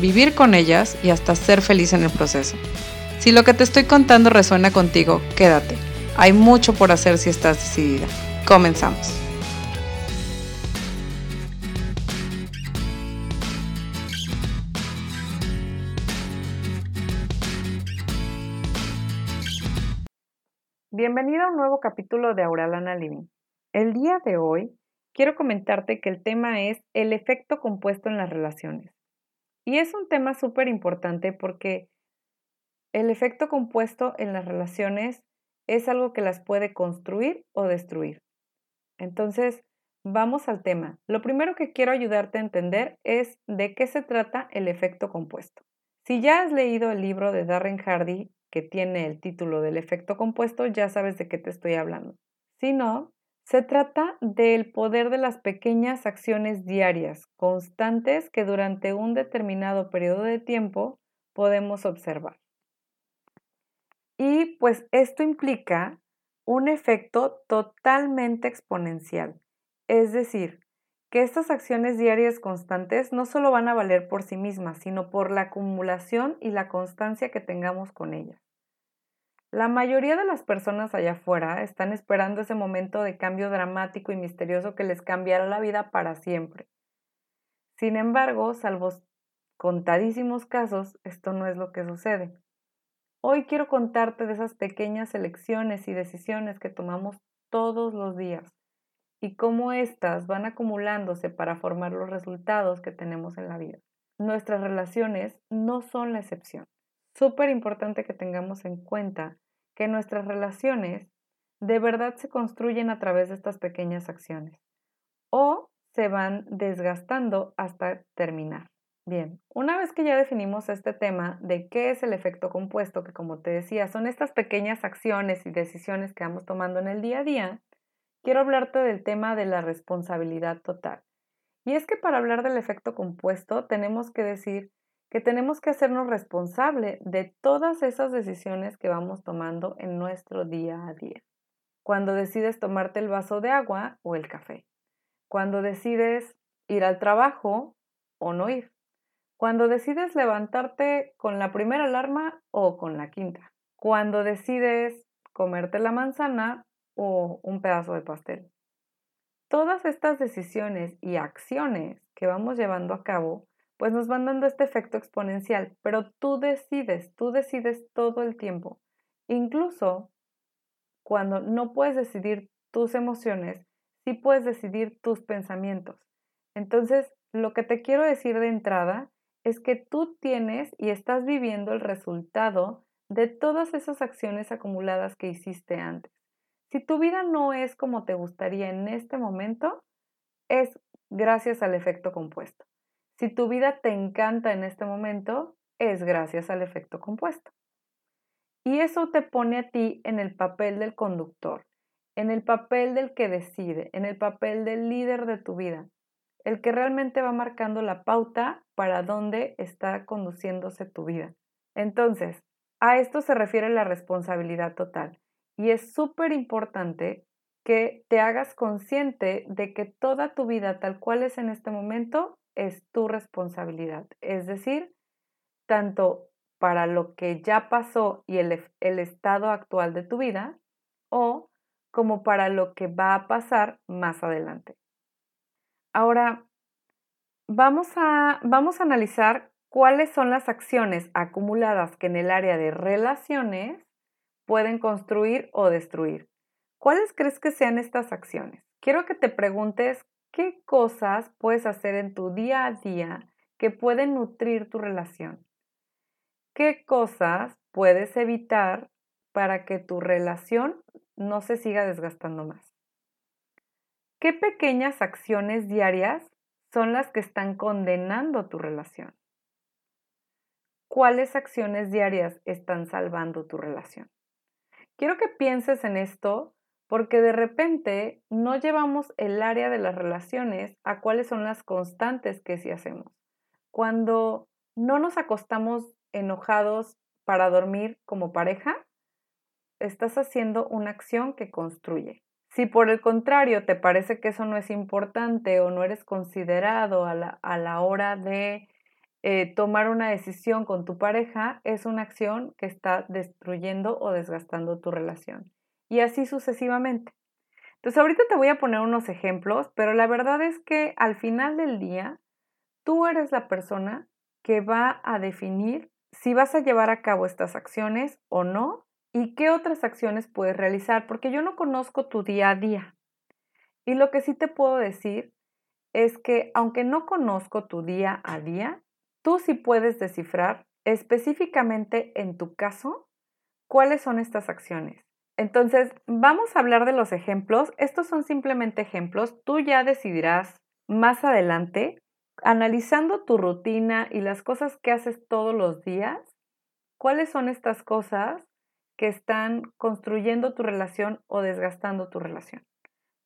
vivir con ellas y hasta ser feliz en el proceso. Si lo que te estoy contando resuena contigo, quédate. Hay mucho por hacer si estás decidida. Comenzamos. Bienvenida a un nuevo capítulo de Auralana Living. El día de hoy quiero comentarte que el tema es el efecto compuesto en las relaciones. Y es un tema súper importante porque el efecto compuesto en las relaciones es algo que las puede construir o destruir. Entonces, vamos al tema. Lo primero que quiero ayudarte a entender es de qué se trata el efecto compuesto. Si ya has leído el libro de Darren Hardy que tiene el título del efecto compuesto, ya sabes de qué te estoy hablando. Si no, se trata del poder de las pequeñas acciones diarias, constantes, que durante un determinado periodo de tiempo podemos observar. Y pues esto implica un efecto totalmente exponencial, es decir, que estas acciones diarias constantes no solo van a valer por sí mismas, sino por la acumulación y la constancia que tengamos con ellas. La mayoría de las personas allá afuera están esperando ese momento de cambio dramático y misterioso que les cambiará la vida para siempre. Sin embargo, salvo contadísimos casos, esto no es lo que sucede. Hoy quiero contarte de esas pequeñas elecciones y decisiones que tomamos todos los días y cómo éstas van acumulándose para formar los resultados que tenemos en la vida. Nuestras relaciones no son la excepción súper importante que tengamos en cuenta que nuestras relaciones de verdad se construyen a través de estas pequeñas acciones o se van desgastando hasta terminar. Bien, una vez que ya definimos este tema de qué es el efecto compuesto, que como te decía, son estas pequeñas acciones y decisiones que vamos tomando en el día a día, quiero hablarte del tema de la responsabilidad total. Y es que para hablar del efecto compuesto tenemos que decir que tenemos que hacernos responsable de todas esas decisiones que vamos tomando en nuestro día a día. Cuando decides tomarte el vaso de agua o el café. Cuando decides ir al trabajo o no ir. Cuando decides levantarte con la primera alarma o con la quinta. Cuando decides comerte la manzana o un pedazo de pastel. Todas estas decisiones y acciones que vamos llevando a cabo pues nos van dando este efecto exponencial, pero tú decides, tú decides todo el tiempo. Incluso cuando no puedes decidir tus emociones, sí puedes decidir tus pensamientos. Entonces, lo que te quiero decir de entrada es que tú tienes y estás viviendo el resultado de todas esas acciones acumuladas que hiciste antes. Si tu vida no es como te gustaría en este momento, es gracias al efecto compuesto. Si tu vida te encanta en este momento, es gracias al efecto compuesto. Y eso te pone a ti en el papel del conductor, en el papel del que decide, en el papel del líder de tu vida, el que realmente va marcando la pauta para dónde está conduciéndose tu vida. Entonces, a esto se refiere la responsabilidad total. Y es súper importante que te hagas consciente de que toda tu vida tal cual es en este momento es tu responsabilidad. Es decir, tanto para lo que ya pasó y el, el, estado actual de tu vida o como para lo que va a pasar más adelante. Ahora, vamos a, vamos a analizar cuáles son las acciones acumuladas que en el área de relaciones pueden construir o destruir. ¿Cuáles crees que sean estas acciones? Quiero que te preguntes ¿Qué cosas puedes hacer en tu día a día que pueden nutrir tu relación? ¿Qué cosas puedes evitar para que tu relación no se siga desgastando más? ¿Qué pequeñas acciones diarias son las que están condenando tu relación? cuáles acciones diarias están salvando tu relación. Quiero que pienses en esto porque de repente no llevamos el área de las relaciones a cuáles son las constantes que sí hacemos. Cuando no nos acostamos enojados para dormir como pareja, estás haciendo una acción que construye. Si por el contrario te parece que eso no es importante o no eres considerado a la, hora de eh, tomar una decisión con tu pareja, es una acción que está destruyendo o desgastando tu relación. Y así sucesivamente. Entonces ahorita te voy a poner unos ejemplos, pero la verdad es que al final del día, tú eres la persona que va a definir si vas a llevar a cabo estas acciones o no y qué otras acciones puedes realizar, porque yo no conozco tu día a día. Y lo que sí te puedo decir es que aunque no conozco tu día a día, tú sí puedes descifrar específicamente en tu caso cuáles son estas acciones. Entonces, vamos a hablar de los ejemplos. Estos son simplemente ejemplos. Tú ya decidirás más adelante, analizando tu rutina y las cosas que haces todos los días, cuáles son estas cosas que están construyendo tu relación o desgastando tu relación.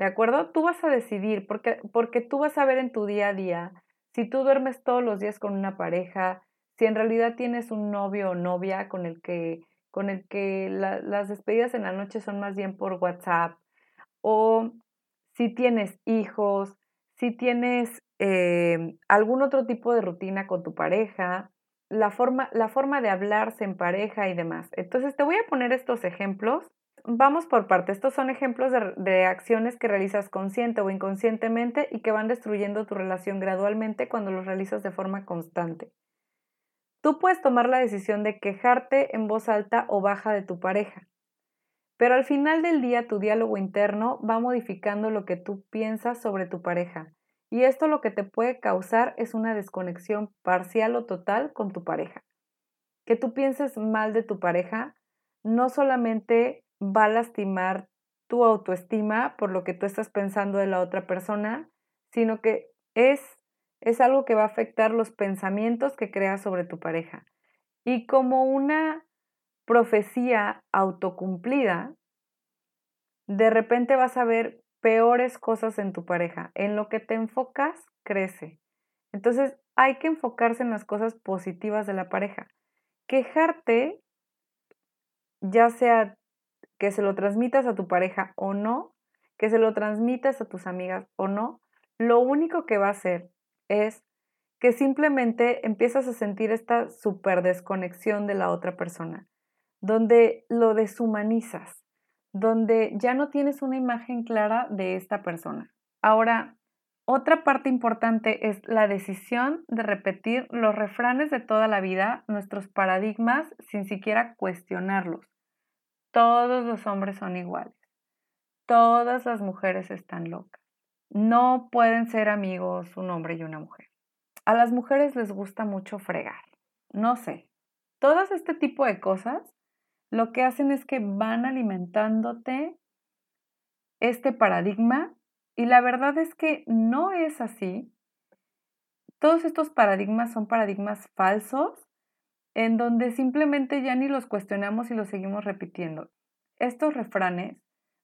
¿De acuerdo? Tú vas a decidir, porque, porque tú vas a ver en tu día a día si tú duermes todos los días con una pareja, si en realidad tienes un novio o novia con el que, con el que las despedidas en la noche son más bien por WhatsApp, o si tienes hijos, si tienes eh, algún otro tipo de rutina con tu pareja, la forma, la forma de hablarse en pareja y demás. Entonces te voy a poner estos ejemplos. Vamos por parte. Estos son ejemplos de, de, acciones que realizas consciente o inconscientemente y que van destruyendo tu relación gradualmente cuando los realizas de forma constante. Tú puedes tomar la decisión de quejarte en voz alta o baja de tu pareja, pero al final del día tu diálogo interno va modificando lo que tú piensas sobre tu pareja y esto lo que te puede causar es una desconexión parcial o total con tu pareja. Que tú pienses mal de tu pareja no solamente va a lastimar tu autoestima por lo que tú estás pensando de la otra persona, sino que es, es algo que va a afectar los pensamientos que creas sobre tu pareja. Y como una profecía autocumplida, de repente vas a ver peores cosas en tu pareja. En lo que te enfocas, crece. Entonces, hay que enfocarse en las cosas positivas de la pareja. Quejarte, ya sea que se lo transmitas a tu pareja o no, que se lo transmitas a tus amigas o no, lo único que va a hacer es que simplemente empiezas a sentir esta super desconexión de la otra persona, donde lo deshumanizas donde ya no tienes una imagen clara de esta persona. Ahora, otra parte importante es la decisión de repetir los refranes de toda la vida, nuestros paradigmas, sin siquiera cuestionarlos. Todos los hombres son iguales. Todas las mujeres están locas. No pueden ser amigos un hombre y una mujer. A las mujeres les gusta mucho fregar. No sé. Todas este tipo de cosas lo que hacen es que van alimentándote este paradigma y la verdad es que no es así. Todos estos paradigmas son paradigmas falsos en donde simplemente ya ni los cuestionamos y los seguimos repitiendo. Estos refranes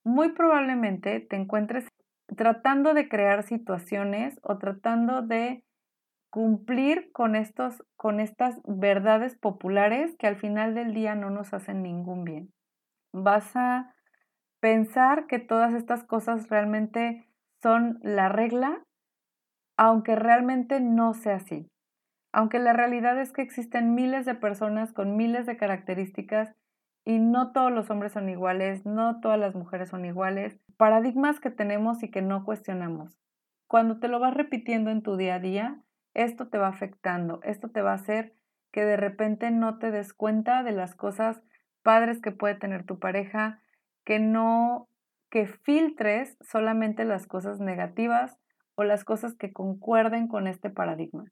muy probablemente te encuentres tratando de crear situaciones o tratando de cumplir con, estos, con estas verdades populares que al final del día no nos hacen ningún bien. Vas a pensar que todas estas cosas realmente son la regla, aunque realmente no sea así. Aunque la realidad es que existen miles de personas con miles de características y no todos los hombres son iguales, no todas las mujeres son iguales, paradigmas que tenemos y que no cuestionamos. Cuando te lo vas repitiendo en tu día a día, esto te va afectando, esto te va a hacer que de repente no te des cuenta de las cosas padres que puede tener tu pareja, que no, que filtres solamente las cosas negativas o las cosas que concuerden con este paradigma.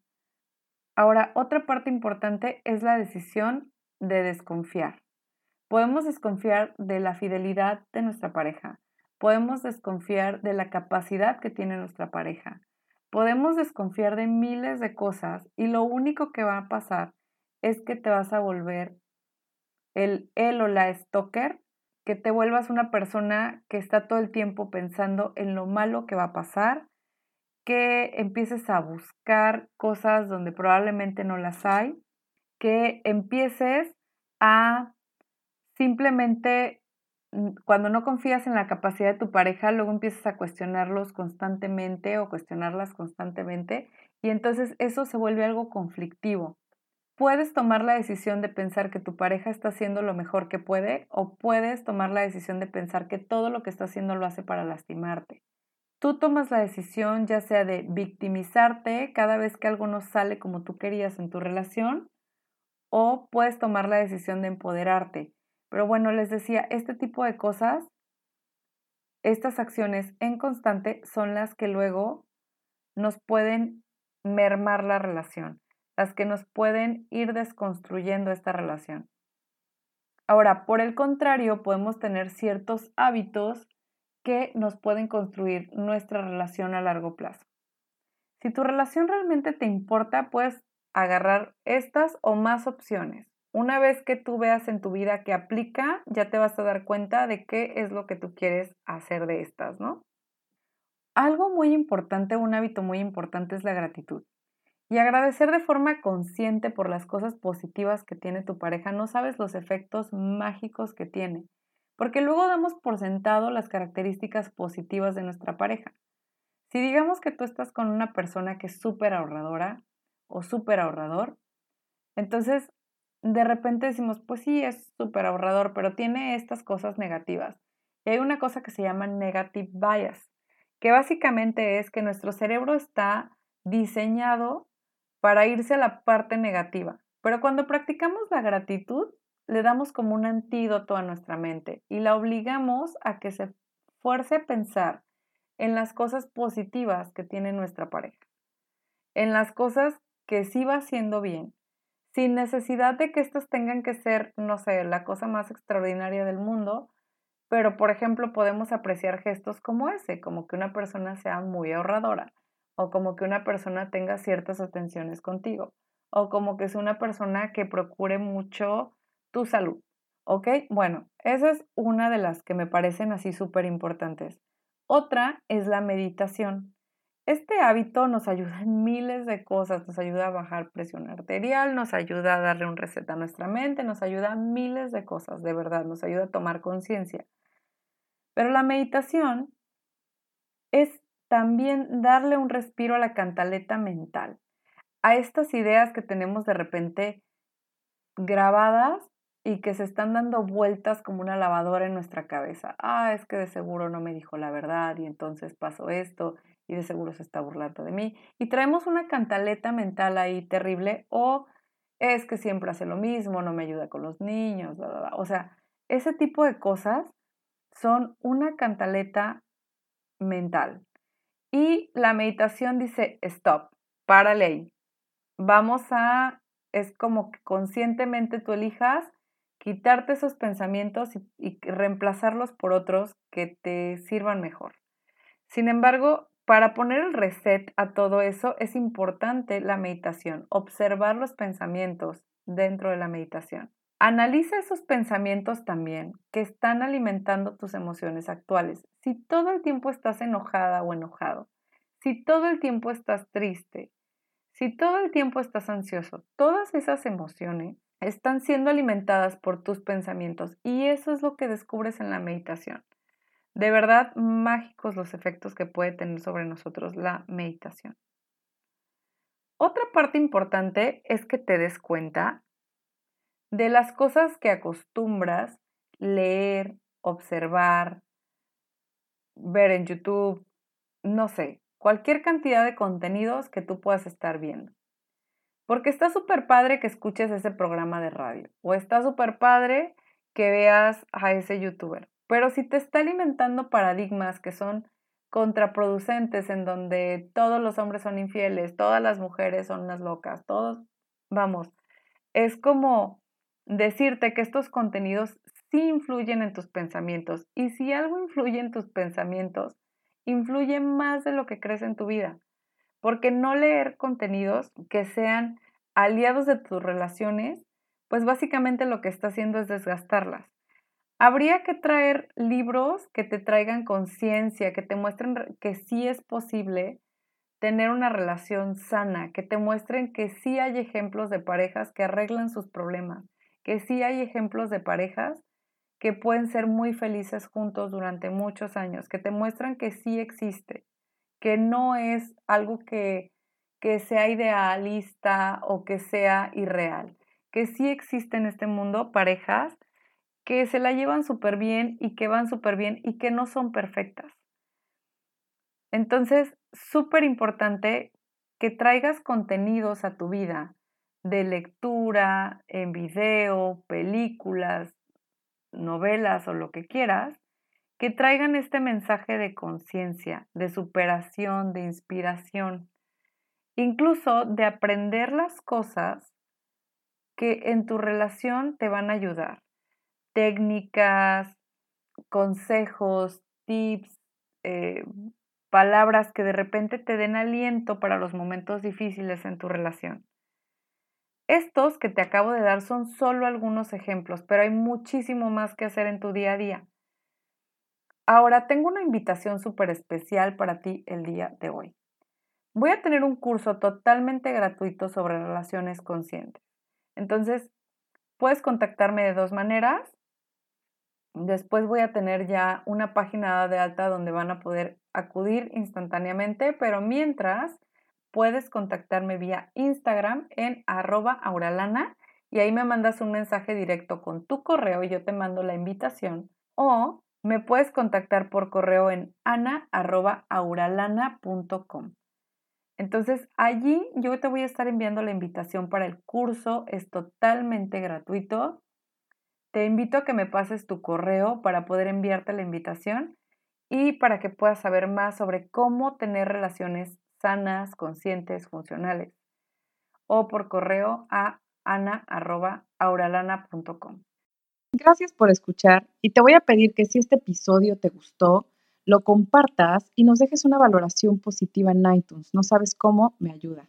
Ahora, otra parte importante es la decisión de desconfiar. Podemos desconfiar de la fidelidad de nuestra pareja, podemos desconfiar de la capacidad que tiene nuestra pareja, Podemos desconfiar de miles de cosas y lo único que va a pasar es que te vas a volver el él o la stalker, que te vuelvas una persona que está todo el tiempo pensando en lo malo que va a pasar, que empieces a buscar cosas donde probablemente no las hay, que empieces a simplemente, mm, cuando no confías en la capacidad de tu pareja, luego empiezas a cuestionarlos constantemente o cuestionarlas constantemente y entonces eso se vuelve algo conflictivo. Puedes tomar la decisión de pensar que tu pareja está haciendo lo mejor que puede o puedes tomar la decisión de pensar que todo lo que está haciendo lo hace para lastimarte. Tú tomas la decisión ya sea de victimizarte cada vez que algo no sale como tú querías en tu relación o puedes tomar la decisión de empoderarte. Pero bueno, les decía, este tipo de cosas, estas acciones en constante son las que luego nos pueden mermar la relación las que nos pueden ir desconstruyendo esta relación. Ahora, por el contrario, podemos tener ciertos hábitos que nos pueden construir nuestra relación a largo plazo. Si tu relación realmente te importa, puedes agarrar estas o más opciones. Una vez que tú veas en tu vida que aplica, ya te vas a dar cuenta de qué es lo que tú quieres hacer de estas, ¿no? Algo muy importante, un hábito muy importante es la gratitud. Y agradecer de forma consciente por las cosas positivas que tiene tu pareja, no sabes los efectos mágicos que tiene, porque luego damos por sentado las características positivas de nuestra pareja. Si digamos que tú estás con una persona que es súper ahorradora o súper ahorrador, entonces de repente decimos, pues sí, es súper ahorrador, pero tiene estas cosas negativas. Y hay una cosa que se llama negative bias, que básicamente es que nuestro cerebro está diseñado para irse a la parte negativa. Pero cuando practicamos la gratitud, le damos como un antídoto a nuestra mente y la obligamos a que se fuerce a pensar en las cosas positivas que tiene nuestra pareja, en las cosas que sí va haciendo bien, sin necesidad de que estas tengan que ser, no sé, la cosa más extraordinaria del mundo, pero por ejemplo podemos apreciar gestos como ese, como que una persona sea muy ahorradora, o como que una persona tenga ciertas atenciones contigo, o como que es una persona que procure mucho tu salud. ¿Ok? Bueno, esa es una de las que me parecen así súper importantes. Otra es la meditación. Este hábito nos ayuda en miles de cosas, nos ayuda a bajar presión arterial, nos ayuda a darle un reset a nuestra mente, nos ayuda a miles de cosas, de verdad, nos ayuda a tomar conciencia. Pero la meditación es también darle un respiro a la cantaleta mental, a estas ideas que tenemos de repente grabadas y que se están dando vueltas como una lavadora en nuestra cabeza. Ah, es que de seguro no me dijo la verdad y entonces pasó esto y de seguro se está burlando de mí. Y traemos una cantaleta mental ahí terrible o es que siempre hace lo mismo, no me ayuda con los niños, o sea, ese tipo de cosas son una cantaleta mental. Y la meditación dice, stop, para ley. Vamos a, es como que conscientemente tú elijas quitarte esos pensamientos y, reemplazarlos por otros que te sirvan mejor. Sin embargo, para poner el reset a todo eso es importante la meditación, observar los pensamientos dentro de la meditación. Analiza esos pensamientos también que están alimentando tus emociones actuales. Si todo el tiempo estás enojada o enojado, si todo el tiempo estás triste, si todo el tiempo estás ansioso, todas esas emociones están siendo alimentadas por tus pensamientos y eso es lo que descubres en la meditación. De verdad, mágicos los efectos que puede tener sobre nosotros la meditación. Otra parte importante es que te des cuenta de las cosas que acostumbras leer, observar, ver en YouTube, no sé, cualquier cantidad de contenidos que tú puedas estar viendo. Porque está súper padre que escuches ese programa de radio o está súper padre que veas a ese youtuber. Pero si te está alimentando paradigmas que son contraproducentes en donde todos los hombres son infieles, todas las mujeres son unas locas, todos, vamos, es como decirte que estos contenidos sí influyen en tus pensamientos y si algo influye en tus pensamientos, influye más de lo que crees en tu vida, porque no leer contenidos que sean aliados de tus relaciones, pues básicamente lo que está haciendo es desgastarlas. Habría que traer libros que te traigan conciencia, que te muestren que sí es posible tener una relación sana, que te muestren que sí hay ejemplos de parejas que arreglan sus problemas, que sí hay ejemplos de parejas que pueden ser muy felices juntos durante muchos años, que te muestran que sí existe, que no es algo que, que sea idealista o que sea irreal, que sí existe en este mundo parejas que se la llevan súper bien y que van súper bien y que no son perfectas. Entonces, súper importante que traigas contenidos a tu vida de lectura, en video, películas, novelas o lo que quieras, que traigan este mensaje de conciencia, de superación, de inspiración, incluso de aprender las cosas que en tu relación te van a ayudar técnicas, consejos, tips, eh, palabras que de repente te den aliento para los momentos difíciles en tu relación. Estos que te acabo de dar son solo algunos ejemplos, pero hay muchísimo más que hacer en tu día a día. Ahora tengo una invitación súper especial para ti el día de hoy. Voy a tener un curso totalmente gratuito sobre relaciones conscientes. Entonces, puedes contactarme de dos maneras. Después voy a tener ya una página de alta donde van a poder acudir instantáneamente, pero mientras puedes contactarme vía Instagram en arroba auralana y ahí me mandas un mensaje directo con tu correo y yo te mando la invitación. O me puedes contactar por correo en ana.auralana.com. Entonces allí yo te voy a estar enviando la invitación para el curso, es totalmente gratuito te invito a que me pases tu correo para poder enviarte la invitación y para que puedas saber más sobre cómo tener relaciones sanas, conscientes, funcionales. O por correo a ana.auralana.com. Gracias por escuchar y te voy a pedir que si este episodio te gustó, lo compartas y nos dejes una valoración positiva en iTunes. No sabes cómo, me ayuda.